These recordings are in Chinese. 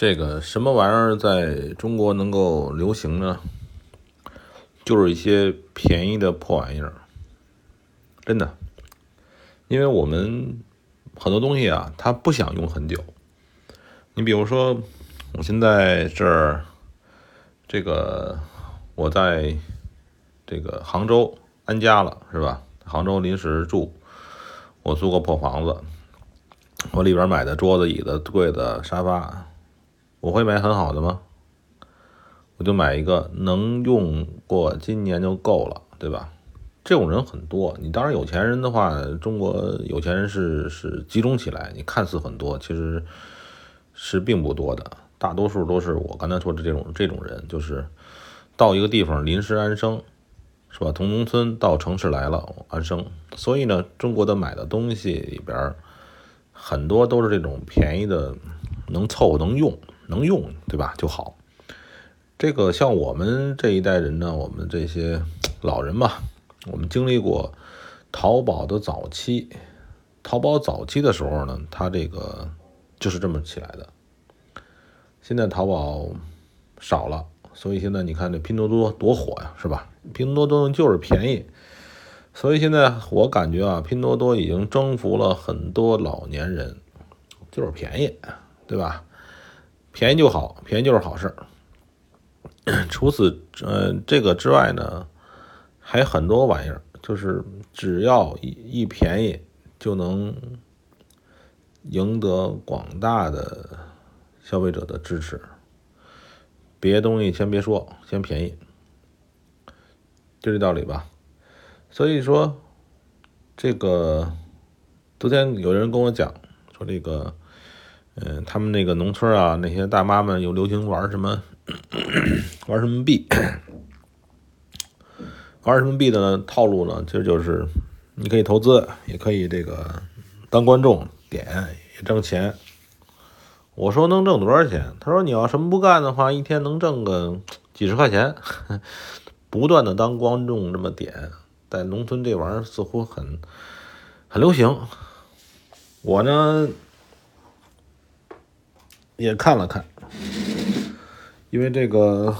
这个什么玩意儿在中国能够流行呢？就是一些便宜的破玩意儿，真的。因为我们很多东西啊，它不想用很久。你比如说，我现在这儿，这个我在这个杭州安家了，是吧？杭州临时住，我租个破房子，我里边买的桌子、椅子、柜子、沙发。我会买很好的吗？我就买一个能用过今年就够了，对吧？这种人很多。你当然有钱人的话，中国有钱人是是集中起来，你看似很多，其实是并不多的。大多数都是我刚才说的这种这种人，就是到一个地方临时安生，是吧？从农村到城市来了安生，所以呢，中国的买的东西里边很多都是这种便宜的，能凑合能用。能用对吧就好。这个像我们这一代人呢，我们这些老人嘛，我们经历过淘宝的早期。淘宝早期的时候呢，它这个就是这么起来的。现在淘宝少了，所以现在你看这拼多多多火呀，是吧？拼多多就是便宜，所以现在我感觉啊，拼多多已经征服了很多老年人，就是便宜，对吧？便宜就好，便宜就是好事儿 除此呃这个之外呢，还很多玩意儿，就是只要一一便宜，就能赢得广大的消费者的支持。别东西先别说，先便宜，就这道理吧。所以说，这个昨天有人跟我讲说这个。嗯，他们那个农村啊，那些大妈们又流行玩什么，玩什么币，玩什么币的套路呢？其实就是你可以投资，也可以这个当观众点也挣钱。我说能挣多少钱？他说你要什么不干的话，一天能挣个 几十块钱。不断的当观众这么点，在农村这玩意儿似乎很很流行。我呢？也看了看，因为这个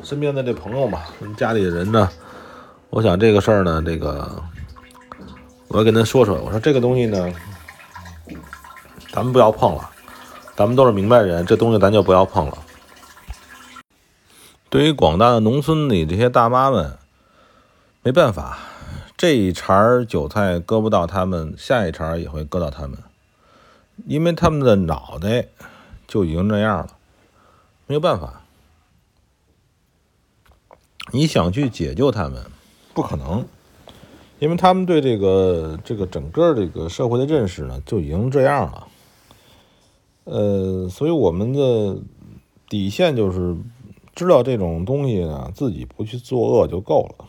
身边的这朋友嘛，家里人呢，我想这个事儿呢，这个我要跟他说说。我说这个东西呢，咱们不要碰了，咱们都是明白人，这东西咱就不要碰了。对于广大的农村里这些大妈们，没办法，这一茬韭菜割不到他们，下一茬也会割到他们。因为他们的脑袋就已经那样了，没有办法。你想去解救他们，不可能，因为他们对这个这个整个这个社会的认识呢，就已经这样了。呃，所以我们的底线就是知道这种东西呢，自己不去作恶就够了。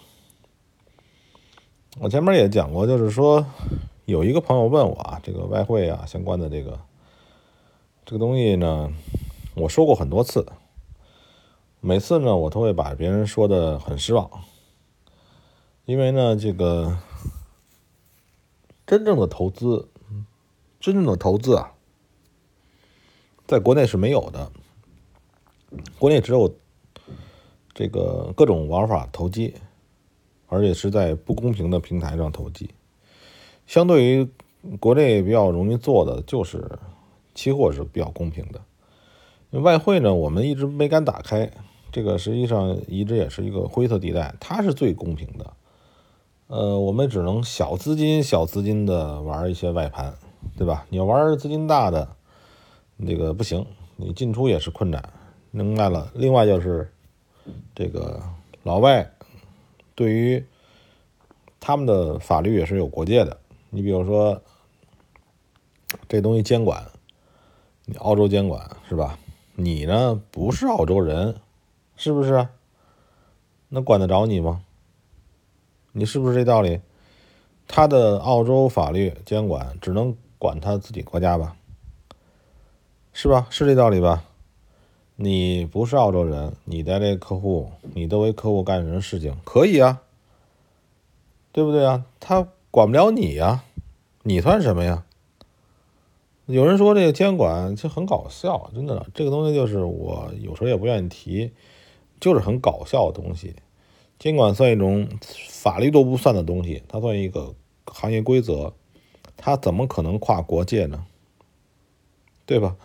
我前面也讲过，就是说。有一个朋友问我啊，这个外汇啊相关的这个这个东西呢，我说过很多次，每次呢我都会把别人说的很失望，因为呢这个真正的投资，真正的投资啊，在国内是没有的，国内只有这个各种玩法投机，而且是在不公平的平台上投机。相对于国内比较容易做的，就是期货是比较公平的。外汇呢，我们一直没敢打开，这个实际上一直也是一个灰色地带，它是最公平的。呃，我们只能小资金、小资金的玩一些外盘，对吧？你要玩资金大的，这个不行，你进出也是困难。明白了。另外就是这个老外对于他们的法律也是有国界的。你比如说，这东西监管，你澳洲监管是吧？你呢不是澳洲人，是不是？那管得着你吗？你是不是这道理？他的澳洲法律监管只能管他自己国家吧？是吧？是这道理吧？你不是澳洲人，你的这客户，你都为客户干什么事情？可以啊，对不对啊？他。管不了你呀，你算什么呀？有人说这个监管其实很搞笑，真的，这个东西就是我有时候也不愿意提，就是很搞笑的东西。监管算一种法律都不算的东西，它算一个行业规则，它怎么可能跨国界呢？对吧？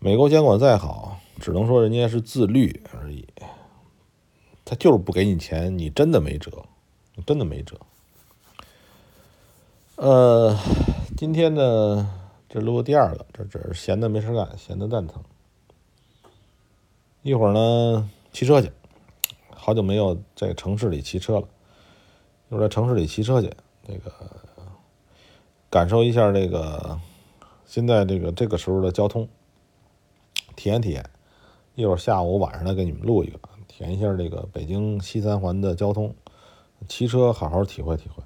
美国监管再好，只能说人家是自律而已，他就是不给你钱，你真的没辙，真的没辙。呃，今天呢？这录第二个，这这是闲的没事干，闲的蛋疼。一会儿呢，骑车去，好久没有在城市里骑车了，一会儿在城市里骑车去，那个感受一下这个现在这个这个时候的交通，体验体验。一会儿下午晚上再给你们录一个，体验一下这个北京西三环的交通，骑车好好体会体会。